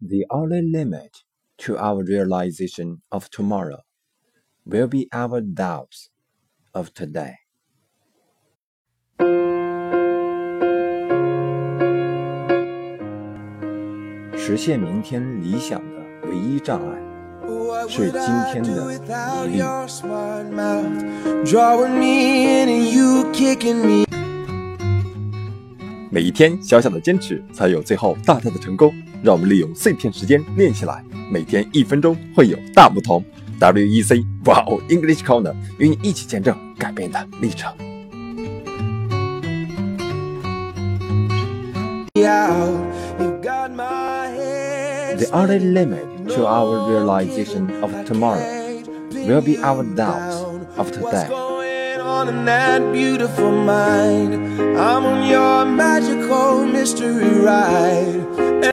The only limit to our realization of tomorrow will be our doubts of today. 实现明天理想的唯一障碍是今天的努力。 每一天小小的坚持，才有最后大大的成功。让我们利用碎片时间练起来，每天一分钟会有大不同。WEC 哇哦 English Corner 与你一起见证改变的历程。The only limit to our realization of tomorrow will be our doubts of What's today. history